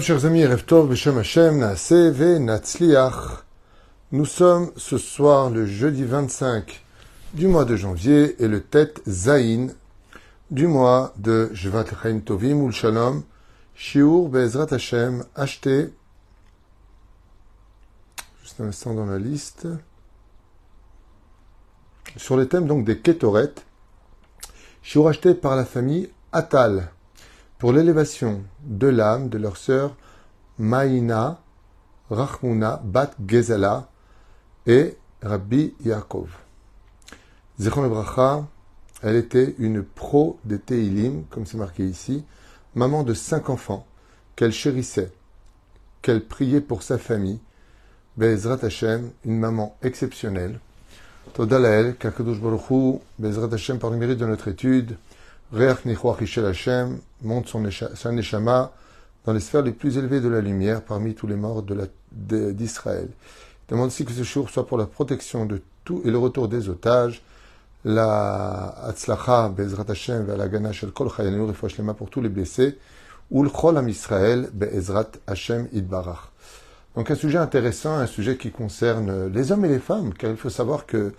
Chers amis, Natsliach. Nous sommes ce soir le jeudi 25 du mois de janvier et le tête Zain du mois de Jvat Chaim Tovim Shalom, Shiur Be'ezrat Hashem, acheté, juste un instant dans la liste, sur le thème donc des Ketoret, Shiur acheté par la famille Atal pour l'élévation de l'âme de leur sœur Maïna Rachmuna Bat Gezala et Rabbi Yaakov. Zechon Bracha, elle était une pro des Teilim, comme c'est marqué ici, maman de cinq enfants, qu'elle chérissait, qu'elle priait pour sa famille, Bezrat Hashem, une maman exceptionnelle. Todalael, Kakadosh Baruch Bezrat Hashem, par le mérite de notre étude, Reach Nichwach Hashem monte son, neshama dans les sphères les plus élevées de la lumière parmi tous les morts d'Israël. Il demande aussi que ce jour soit pour la protection de tout et le retour des otages, la Atzlacha Bezrat Hashem la Gana Shel Kol Chayanu pour tous les blessés, ou le Chol Am Israël Be'ezrat Hashem Idbarach. Donc un sujet intéressant, un sujet qui concerne les hommes et les femmes, car il faut savoir que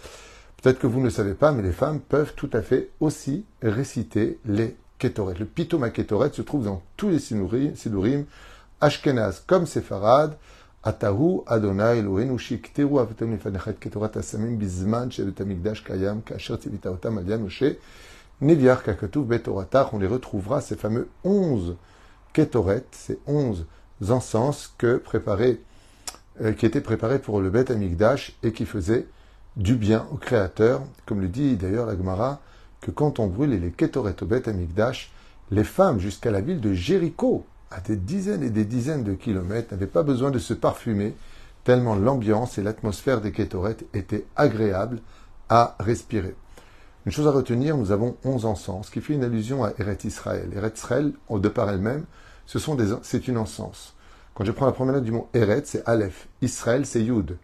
Peut-être que vous ne le savez pas, mais les femmes peuvent tout à fait aussi réciter les Ketoret. Le Pitoma Ketoret se trouve dans tous les Sidurim, Ashkenaz comme Sepharad, Atahu Adonai Eloheinu Shikteru Avatem Lefanechet Ketorat Asamim Bizman Shebetamikdash Kayam Kasher Tivitaotam Alian Moshe Neviar. On les retrouvera, ces fameux onze Ketoret, ces onze encens que euh, qui étaient préparés pour le Bet Amikdash et qui faisaient du bien au Créateur, comme le dit d'ailleurs la Gemara, que quand on brûlait les Ketoret au Beth Amikdash, les femmes jusqu'à la ville de Jéricho, à des dizaines et des dizaines de kilomètres, n'avaient pas besoin de se parfumer, tellement l'ambiance et l'atmosphère des Ketoret étaient agréables à respirer. Une chose à retenir, nous avons onze encens, ce qui fait une allusion à Eret Israël. Eret Israël, de par elle-même, ce sont c'est une encens. Quand je prends la promenade du mot Eret, c'est Aleph. Israël, c'est Yud.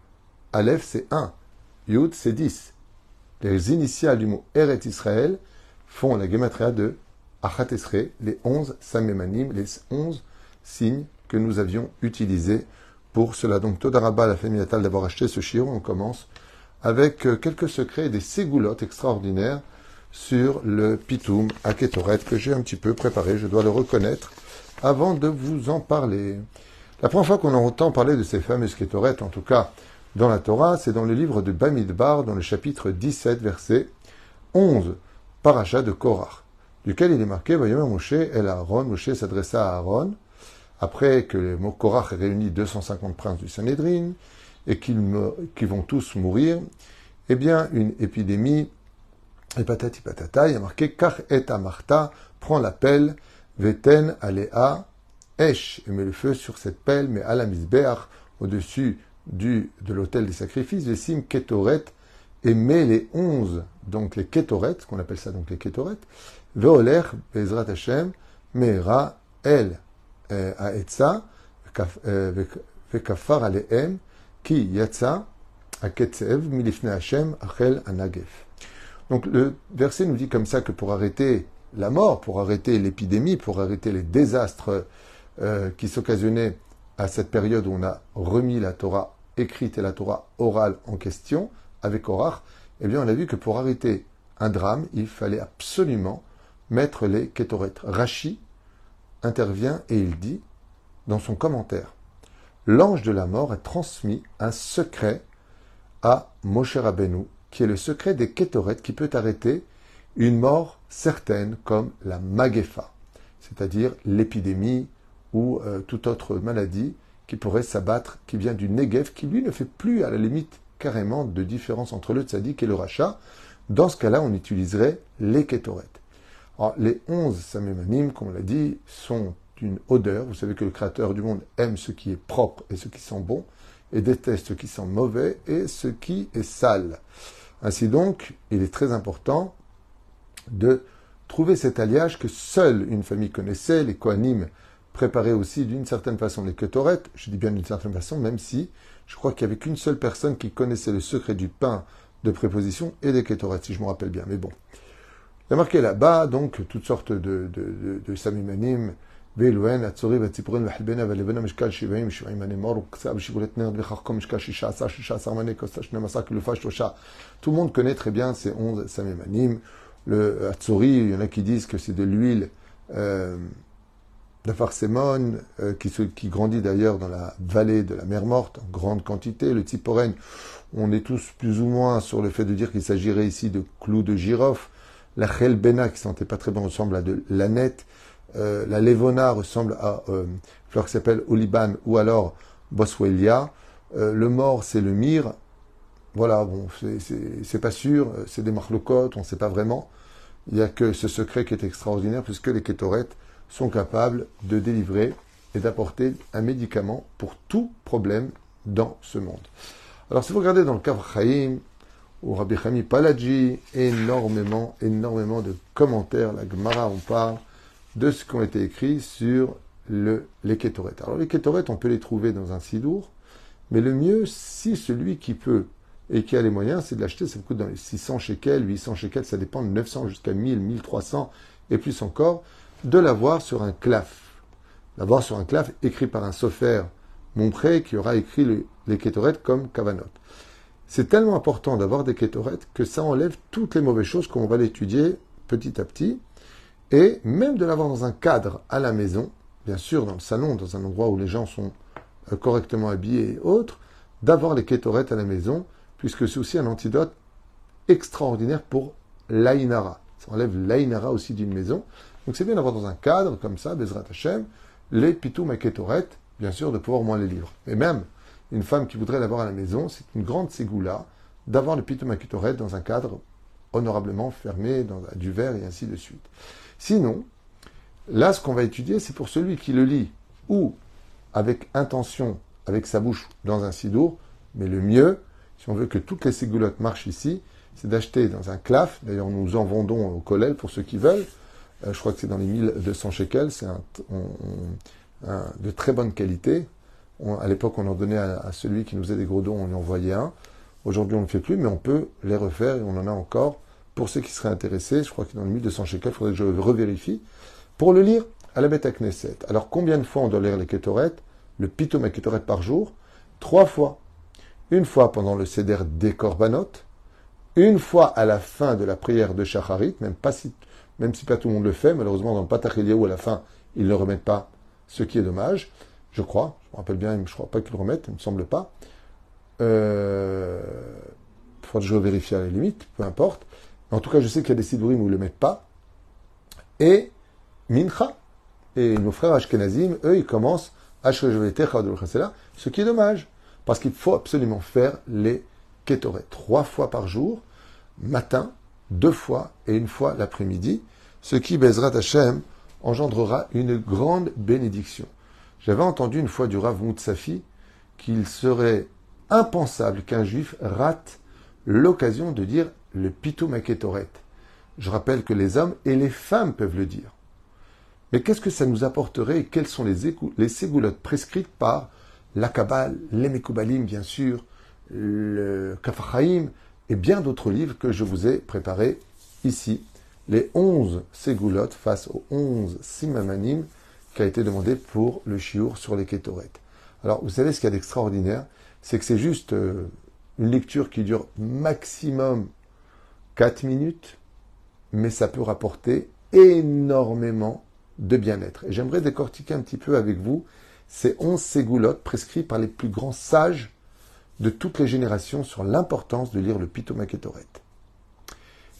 Aleph, c'est un. Yud, c'est 10. Les initiales du mot Eret Israël font la gematria de Achat Esre, les 11 Samemanim, les 11 signes que nous avions utilisés pour cela. Donc, Todarabah, la famille natale, d'avoir acheté ce chiron. On commence avec euh, quelques secrets et des ségoulottes extraordinaires sur le Pitoum à que j'ai un petit peu préparé, je dois le reconnaître, avant de vous en parler. La première fois qu'on entend parler de ces fameuses Ketoret, en tout cas dans la Torah, c'est dans le livre de Bamidbar, dans le chapitre 17, verset 11, paracha de Korach, duquel il est marqué, voyons, Moshe el Aaron, Moshe s'adressa à Aaron, après que les mots Korach ait réuni 250 princes du Sanhedrin, et qu'ils vont tous mourir, eh bien, une épidémie, et patati patata, il y a marqué, Kach et Amarta, prend la pelle, Veten alea, Esh, et met le feu sur cette pelle, mais à la au-dessus du, de l'autel des sacrifices, les sim ketoret, et met les onze, donc les ketoret, qu'on appelle ça donc les ketoret, veoler, bezrat Hashem, meera, el, euh, aetza, vekafar aleem, ki yatsa, aketsev, milifne Hashem, achel anagef. Donc le verset nous dit comme ça que pour arrêter la mort, pour arrêter l'épidémie, pour arrêter les désastres euh, qui s'occasionnaient à cette période où on a remis la Torah écrite et la Torah orale en question, avec Orach, eh bien on a vu que pour arrêter un drame, il fallait absolument mettre les Ketoret. Rashi intervient et il dit, dans son commentaire, l'ange de la mort a transmis un secret à Moshe Rabbeinu, qui est le secret des Ketoret qui peut arrêter une mort certaine comme la Magefa, c'est-à-dire l'épidémie ou euh, toute autre maladie qui pourrait s'abattre, qui vient du Negev, qui lui ne fait plus à la limite carrément de différence entre le tzaddik et le rachat. Dans ce cas-là, on utiliserait les ketoret. Alors, les onze samémanim, comme on l'a dit, sont d'une odeur. Vous savez que le Créateur du monde aime ce qui est propre et ce qui sent bon, et déteste ce qui sent mauvais et ce qui est sale. Ainsi donc, il est très important de trouver cet alliage que seule une famille connaissait, les Kohanim préparer aussi d'une certaine façon les ketoret, je dis bien d'une certaine façon, même si je crois qu'il n'y avait qu'une seule personne qui connaissait le secret du pain de préposition et des ketoret, si je me rappelle bien. Mais bon. Il y a marqué là-bas, donc, toutes sortes de, de, de, samimanim ואלוהן, הצורי והציפורים והחלבנה והלבנה משקל שבעים, שבעים מנה מור, וקצה בשיבולת נרד וחכם משקל שישה עשר, שישה עשר מנה, כוסה שנים עשר, כלופה שלושה. Tout le monde connaît très bien ces onze samémanim. Le Hatzori, il y en a qui disent que c'est de l'huile euh, de Farsemone, euh, qui, grandit d'ailleurs dans la vallée de la mer Morte en grande quantité. Le Tziporen, on est tous plus ou moins sur le fait de dire qu'il s'agirait ici de clous de girofle. La Chelbena, qui sentait pas très bon, ressemble à de l'aneth. Euh, la Levona ressemble à euh, une fleur qui s'appelle Oliban ou alors Boswellia. Le mort, c'est le myrrhe. Voilà, bon, c'est pas sûr, c'est des marlocotes, on ne sait pas vraiment. Il n'y a que ce secret qui est extraordinaire, puisque les kétorettes sont capables de délivrer et d'apporter un médicament pour tout problème dans ce monde. Alors, si vous regardez dans le Kav Chaim, ou Rabbi Chami Paladji, énormément, énormément de commentaires. La Gemara, on parle de ce qui ont été écrits sur le, les kétorettes. Alors, les kétorettes, on peut les trouver dans un sidour, mais le mieux, si celui qui peut et qui a les moyens, c'est de l'acheter, ça coûte dans les 600 shekels, 800 shekels, ça dépend de 900 jusqu'à 1000, 1300 et plus encore, de l'avoir sur un claf. L'avoir sur un claf écrit par un sofer Monpré qui aura écrit les kétorettes comme Kavanot. C'est tellement important d'avoir des kétorettes que ça enlève toutes les mauvaises choses qu'on va l'étudier petit à petit. Et même de l'avoir dans un cadre à la maison, bien sûr dans le salon, dans un endroit où les gens sont euh, correctement habillés et autres, d'avoir les kétorettes à la maison, puisque c'est aussi un antidote extraordinaire pour l'aïnara. Ça enlève l'aïnara aussi d'une maison. Donc c'est bien d'avoir dans un cadre comme ça, Bezrat Hashem, les pitoum et bien sûr, de pouvoir au moins les livres. Et même, une femme qui voudrait l'avoir à la maison, c'est une grande ségoula d'avoir le pitoum et dans un cadre honorablement fermé, dans du verre et ainsi de suite. Sinon, là, ce qu'on va étudier, c'est pour celui qui le lit ou avec intention, avec sa bouche dans un sidour, mais le mieux, si on veut que toutes les ségoulottes marchent ici, c'est d'acheter dans un claf, d'ailleurs nous en vendons au collège pour ceux qui veulent, je crois que c'est dans les 1200 shekels, c'est de très bonne qualité. à l'époque, on en donnait à, celui qui nous faisait des gros dons, on lui envoyait un. Aujourd'hui, on ne le fait plus, mais on peut les refaire et on en a encore. Pour ceux qui seraient intéressés, je crois que dans les 1200 shekels, il faudrait que je revérifie. Pour le lire à la bête à Knesset. Alors, combien de fois on doit lire les Ketoret? Le Pitom Ketoret par jour Trois fois. Une fois pendant le Seder des Korbanot, une fois à la fin de la prière de Shacharit, même pas si même si pas tout le monde le fait, malheureusement dans le Patach où à la fin, ils ne remettent pas, ce qui est dommage, je crois, je me rappelle bien, je ne crois pas qu'ils le remettent, il ne me semble pas. Euh, il faudra que je vérifie à la limite, peu importe. En tout cas, je sais qu'il y a des sidourim où ils ne le mettent pas. Et Mincha, et nos frères Ashkenazim, eux, ils commencent à ce qui est dommage, parce qu'il faut absolument faire les Ketoret trois fois par jour, matin, deux fois et une fois l'après-midi, ce qui, Bezrat Hashem, engendrera une grande bénédiction. J'avais entendu une fois du Rav Moutsafi qu'il serait impensable qu'un juif rate l'occasion de dire le Pitou Maketoret. Je rappelle que les hommes et les femmes peuvent le dire. Mais qu'est-ce que ça nous apporterait et quelles sont les, les ségoulottes prescrites par la Kabbale, les Mekoubalim, bien sûr, le Kafachaim, et bien d'autres livres que je vous ai préparés ici. Les 11 ségoulottes face aux 11 simamanim qui a été demandé pour le chiour sur les kétorettes. Alors, vous savez ce qu'il y a d'extraordinaire? C'est que c'est juste euh, une lecture qui dure maximum 4 minutes, mais ça peut rapporter énormément de bien-être. Et j'aimerais décortiquer un petit peu avec vous ces 11 ségoulottes prescrits par les plus grands sages de toutes les générations sur l'importance de lire le Pitomaketoret.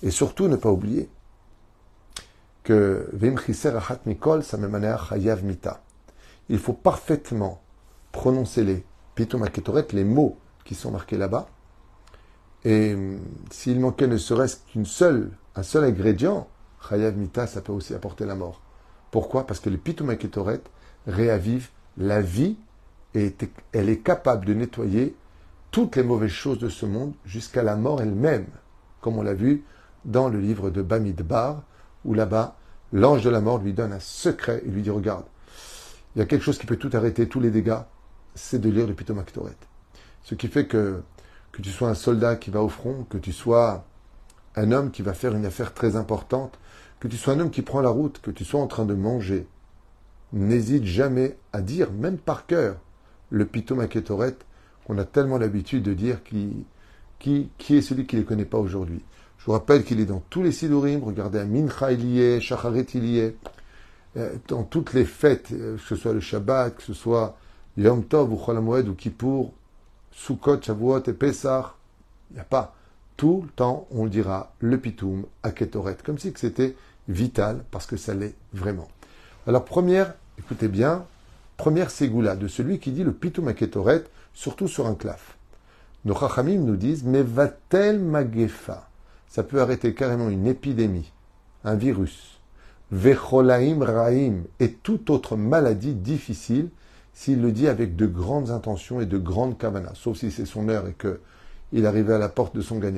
Et surtout, ne pas oublier que Mikol Mita. Il faut parfaitement prononcer les Pitomaketoret, les mots qui sont marqués là-bas. Et hum, s'il manquait ne serait-ce qu'une seule, un seul ingrédient, Chayav Mita, ça peut aussi apporter la mort. Pourquoi? Parce que les Pitomaketoret réavivent la vie et elle est capable de nettoyer toutes les mauvaises choses de ce monde jusqu'à la mort elle-même, comme on l'a vu dans le livre de Bamidbar, où là-bas, l'ange de la mort lui donne un secret et lui dit Regarde, il y a quelque chose qui peut tout arrêter, tous les dégâts, c'est de lire le Pitomaktoret. Ce qui fait que, que tu sois un soldat qui va au front, que tu sois un homme qui va faire une affaire très importante, que tu sois un homme qui prend la route, que tu sois en train de manger, n'hésite jamais à dire, même par cœur, le Pitom Aketoret, qu'on a tellement l'habitude de dire qui, qui, qui est celui qui ne les connaît pas aujourd'hui. Je vous rappelle qu'il est dans tous les Sidurim, regardez à Mincha il Shacharet il euh, dans toutes les fêtes, euh, que ce soit le Shabbat, que ce soit Yom Tov ou Chol ou Kippour, Sukkot, Shavuot et Pesach, il n'y a pas. Tout le temps, on le dira, le Pitoum à Ketoret, comme si c'était vital, parce que ça l'est vraiment. Alors, première, écoutez bien, première ségoula de celui qui dit le Pitoum à Ketoret, surtout sur un claf. Nos Chachamim nous disent, mais va-t-elle magefa? Ça peut arrêter carrément une épidémie, un virus, vecholaim raim, et toute autre maladie difficile, s'il le dit avec de grandes intentions et de grandes kavanas, sauf si c'est son heure et que il arrivait à la porte de son Gan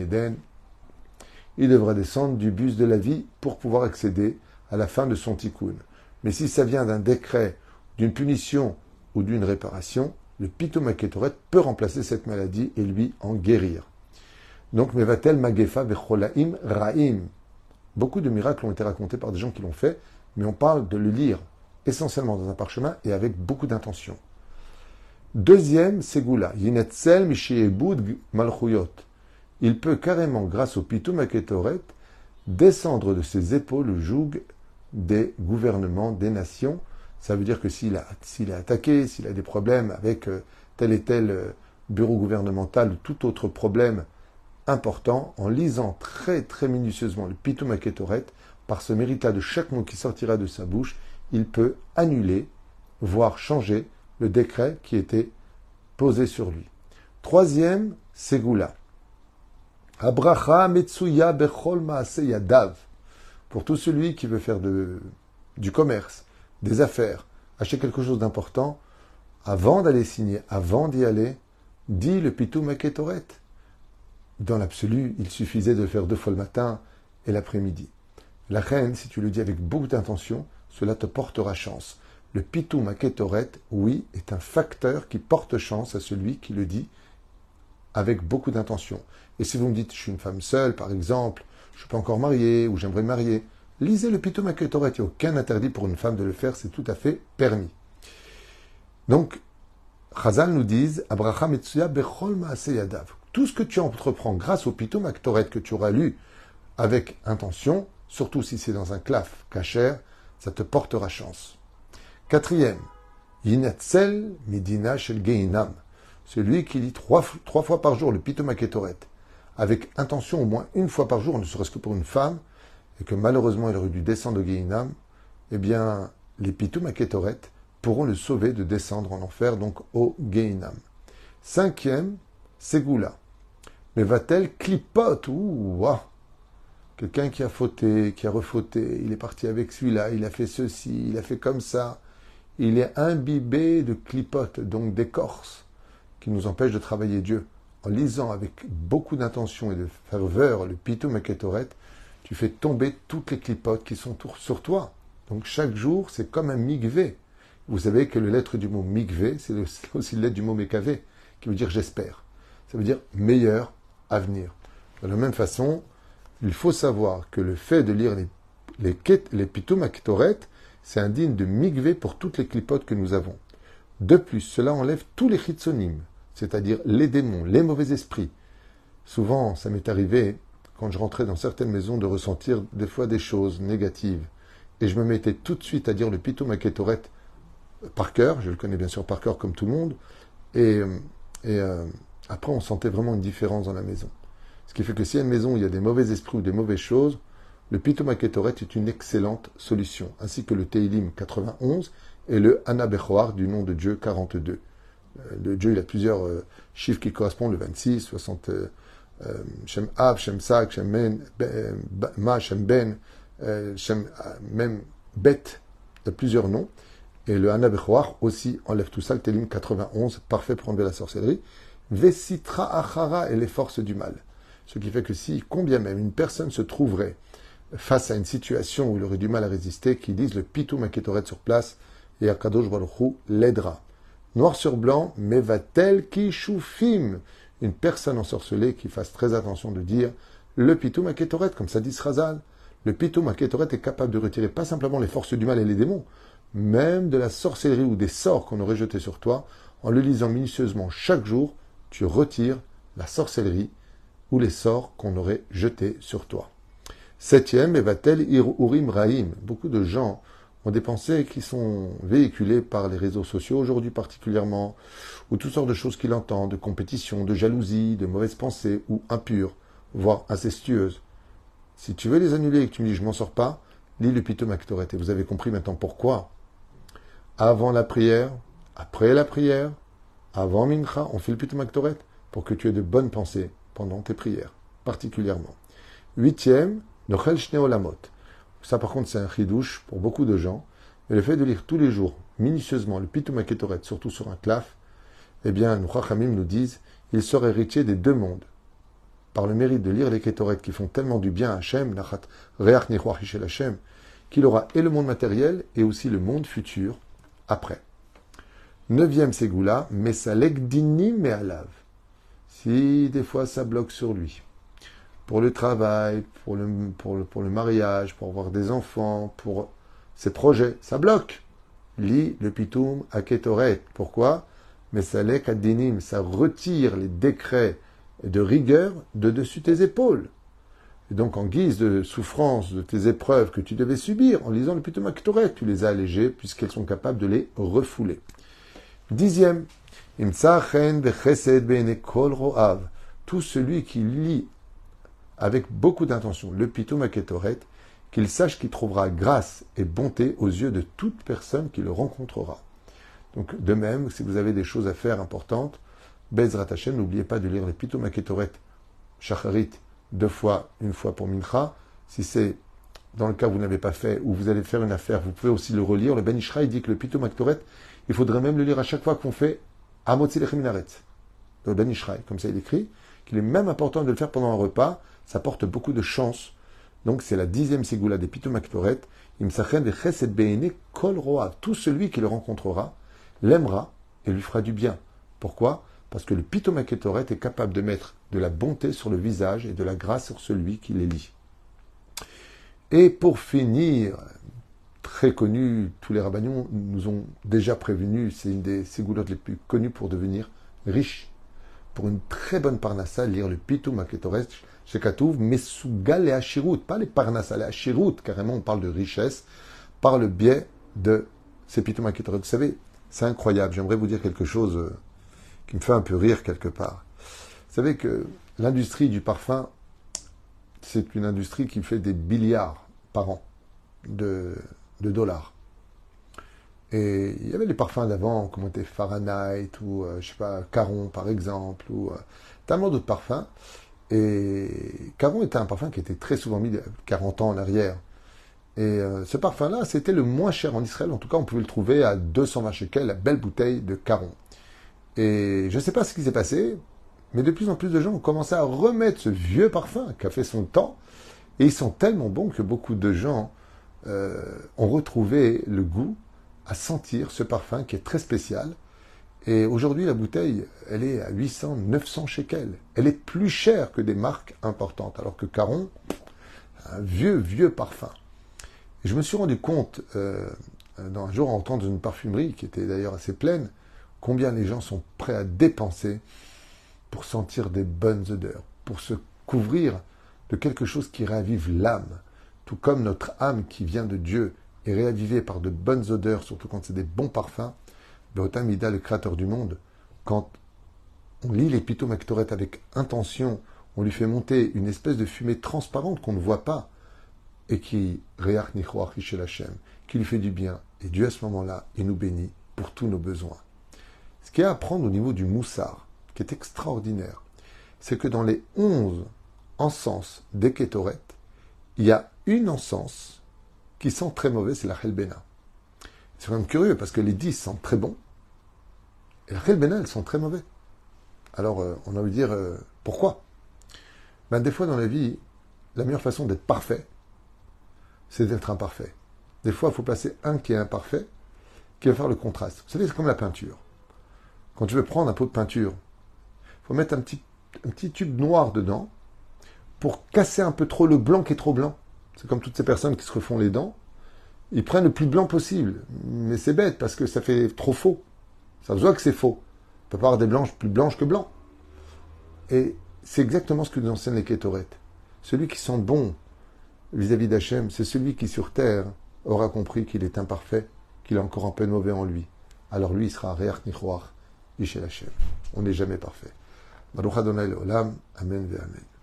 il devra descendre du bus de la vie pour pouvoir accéder à la fin de son tikkun. Mais si ça vient d'un décret, d'une punition ou d'une réparation, le pitomaketoret peut remplacer cette maladie et lui en guérir. Donc, mevatel magefa vecholaim raim. Beaucoup de miracles ont été racontés par des gens qui l'ont fait, mais on parle de le lire essentiellement dans un parchemin et avec beaucoup d'intention. Deuxième, Segula, Yinetzel Mishiebud Malchuyot. Il peut carrément, grâce au Pitum Aketoret, descendre de ses épaules le joug des gouvernements, des nations. Ça veut dire que s'il a, s'il est attaqué, s'il a des problèmes avec euh, tel et tel euh, bureau gouvernemental ou tout autre problème important, en lisant très très minutieusement le Pitum Aketoret, par ce mérite de chaque mot qui sortira de sa bouche, il peut annuler, voire changer le décret qui était posé sur lui. Troisième, Segula. Abraha Metsuya Bechol Yadav. Pour tout celui qui veut faire du commerce, des affaires, acheter quelque chose d'important, avant d'aller signer, avant d'y aller, dit le Pitou Maketoret. Dans l'absolu, il suffisait de faire deux fois le matin et l'après-midi. La reine, si tu le dis avec beaucoup d'intention, cela te portera chance. Le pitou maketoret, oui, est un facteur qui porte chance à celui qui le dit avec beaucoup d'intention. Et si vous me dites, je suis une femme seule, par exemple, je ne suis pas encore mariée ou j'aimerais me marier, lisez le pitou maketoret. Il n'y a aucun interdit pour une femme de le faire, c'est tout à fait permis. Donc, Chazal nous dit, Abraham Etsuya Bechol Yadav. Tout ce que tu entreprends grâce au pitou maketoret que tu auras lu avec intention, surtout si c'est dans un claf cachère, ça te portera chance. Quatrième, Yinatzel Medina Shel Geinam, celui qui lit trois, fois par jour le Pitomaketoret, avec intention au moins une fois par jour, ne serait-ce que pour une femme, et que malheureusement il aurait dû descendre au Geinam, eh bien, les Pitomaketoret pourront le sauver de descendre en enfer, donc au Geinam. Cinquième, Segula. Mais va-t-elle clipote? Ou Quelqu'un qui a fauté, qui a refauté, il est parti avec celui-là, il a fait ceci, il a fait comme ça il est imbibé de clipotes, donc d'écorce, qui nous empêchent de travailler Dieu. En lisant avec beaucoup d'intention et de ferveur le Pitou Maketoret, tu fais tomber toutes les clipotes qui sont sur toi. Donc chaque jour, c'est comme un migvé. Vous savez que le lettre du mot migvé, c'est aussi le lettre du mot mekavé, qui veut dire j'espère. Ça veut dire meilleur avenir. De la même façon, il faut savoir que le fait de lire les, les, les c'est indigne de migvé pour toutes les clipotes que nous avons. De plus, cela enlève tous les chitsonim, c'est-à-dire les démons, les mauvais esprits. Souvent, ça m'est arrivé, quand je rentrais dans certaines maisons, de ressentir des fois des choses négatives. Et je me mettais tout de suite à dire le pitou Aketoret par cœur, je le connais bien sûr par cœur comme tout le monde, et, et euh, après on sentait vraiment une différence dans la maison. Ce qui fait que y a une maison il y a des mauvais esprits ou des mauvaises choses, le Pitomaketoret est une excellente solution, ainsi que le Teilim 91 et le Anabechoar du nom de Dieu 42. Euh, le Dieu, il a plusieurs euh, chiffres qui correspondent, le 26, 60, euh, Shem Av, Shem Sak, Shem Men, Ma, Shem Ben, Shem même Bet, il a plusieurs noms. Et le Anabechoar aussi enlève tout ça, le Teilim 91, parfait pour enlever la sorcellerie. Vesitra Achara et les forces du mal. Ce qui fait que si, combien même une personne se trouverait face à une situation où il aurait du mal à résister, qu'ils disent le pitou maketoret sur place et Akadosh Baruchou l'aidera. Noir sur blanc, mais va-t-elle qui Une personne ensorcelée qui fasse très attention de dire le pitou maketoret, comme ça dit Srazal. Le pitou maketoret est capable de retirer pas simplement les forces du mal et les démons, même de la sorcellerie ou des sorts qu'on aurait jetés sur toi, en le lisant minutieusement chaque jour, tu retires la sorcellerie ou les sorts qu'on aurait jetés sur toi. Septième, Evatel Urim Rahim. Beaucoup de gens des pensées qui sont véhiculées par les réseaux sociaux aujourd'hui particulièrement, ou toutes sortes de choses qu'il entend, de compétition, de jalousie, de mauvaises pensées, ou impures, voire incestueuses. Si tu veux les annuler et que tu me dis je m'en sors pas, lis le Pito Et vous avez compris maintenant pourquoi. Avant la prière, après la prière, avant Mincha, on fait le Pito pour que tu aies de bonnes pensées pendant tes prières, particulièrement. Huitième, Nochel Olamot. Ça, par contre, c'est un chidouche pour beaucoup de gens. Mais le fait de lire tous les jours, minutieusement, le Pitoum surtout sur un claf, eh bien, nos Chachamim nous disent, il sera héritier des deux mondes. Par le mérite de lire les Ketoret qui font tellement du bien à Hachem, Hachem, qu'il aura et le monde matériel et aussi le monde futur après. Neuvième Ségoula, Mesalek Dini Me'alav. Si des fois ça bloque sur lui, pour le travail, pour le, mariage, pour avoir des enfants, pour ses projets. Ça bloque. Lis le pitoum à. Pourquoi? Mais ça dinim, ça retire les décrets de rigueur de dessus tes épaules. Et donc, en guise de souffrance de tes épreuves que tu devais subir, en lisant le pitoum à tu les as allégées puisqu'elles sont capables de les refouler. Dixième, tout celui qui lit avec beaucoup d'intention, le Pitoum Aketoret, qu'il sache qu'il trouvera grâce et bonté aux yeux de toute personne qui le rencontrera. Donc, de même, si vous avez des choses à faire importantes, Bezrat Hashem, n'oubliez pas de lire le Pitoum Aketoret, Shacharit, deux fois, une fois pour Mincha. Si c'est dans le cas où vous n'avez pas fait, ou vous allez faire une affaire, vous pouvez aussi le relire. Le Ben dit que le Pitoum Aketoret, il faudrait même le lire à chaque fois qu'on fait Amotzi Lecheminaret. Le Ben comme ça il écrit, qu'il est même important de le faire pendant un repas, ça porte beaucoup de chance. Donc c'est la dixième ségoula des Pitomaktoret. Imsachen de Roa. Tout celui qui le rencontrera l'aimera et lui fera du bien. Pourquoi? Parce que le Pitomaketoret est capable de mettre de la bonté sur le visage et de la grâce sur celui qui les lit. Et pour finir, très connu, tous les rabbinions nous ont déjà prévenu, c'est une des ségoulottes les plus connues pour devenir riche. Pour une très bonne parnassa, lire le Pitum Shekatouv, Mesugal et Ashirut, pas les Parnassa, les Ashirut, carrément on parle de richesse, par le biais de ces Vous savez, c'est incroyable, j'aimerais vous dire quelque chose euh, qui me fait un peu rire quelque part. Vous savez que l'industrie du parfum, c'est une industrie qui fait des milliards par an de, dollars. Et il y avait les parfums d'avant, comme était Fahrenheit, ou je euh, je sais pas, Caron par exemple, ou euh, tellement d'autres parfums. Et Caron était un parfum qui était très souvent mis 40 ans en arrière. Et euh, ce parfum-là, c'était le moins cher en Israël. En tout cas, on pouvait le trouver à 220 shekels, la belle bouteille de Caron. Et je ne sais pas ce qui s'est passé, mais de plus en plus de gens ont commencé à remettre ce vieux parfum qui a fait son temps. Et ils sont tellement bons que beaucoup de gens euh, ont retrouvé le goût à sentir ce parfum qui est très spécial. Et aujourd'hui, la bouteille, elle est à 800, 900 shekels. Elle est plus chère que des marques importantes. Alors que Caron, un vieux, vieux parfum. Et je me suis rendu compte, euh, un jour en entrant dans une parfumerie, qui était d'ailleurs assez pleine, combien les gens sont prêts à dépenser pour sentir des bonnes odeurs, pour se couvrir de quelque chose qui ravive l'âme. Tout comme notre âme qui vient de Dieu est réavivée par de bonnes odeurs, surtout quand c'est des bons parfums, Mida, le créateur du monde, quand on lit les Pitomaktoret avec intention, on lui fait monter une espèce de fumée transparente qu'on ne voit pas, et qui qui lui fait du bien. Et Dieu, à ce moment-là, il nous bénit pour tous nos besoins. Ce qu'il y a à apprendre au niveau du moussard, qui est extraordinaire, c'est que dans les onze encens des Ketoret, il y a une encens qui sent très mauvais, c'est la Helbena. C'est même curieux parce que les dix sentent très bon, et Bena, elles sont très mauvais. Alors, euh, on a envie de dire, euh, pourquoi? Ben, Des fois dans la vie, la meilleure façon d'être parfait, c'est d'être imparfait. Des fois, il faut placer un qui est imparfait, qui va faire le contraste. Vous savez, c'est comme la peinture. Quand tu veux prendre un pot de peinture, il faut mettre un petit, un petit tube noir dedans pour casser un peu trop le blanc qui est trop blanc. C'est comme toutes ces personnes qui se refont les dents Ils prennent le plus blanc possible. Mais c'est bête parce que ça fait trop faux. Ça se voit que c'est faux. On peut pas avoir des blanches plus blanches que blancs. Et c'est exactement ce que nous enseignent les Kétoret. Celui qui sent bon vis-à-vis d'Hachem, c'est celui qui sur terre aura compris qu'il est imparfait, qu'il a encore un peu de mauvais en lui. Alors lui, il sera Réach Nichoach, Ishel Hachem. On n'est jamais parfait. Baruch Adonai Amen Amen.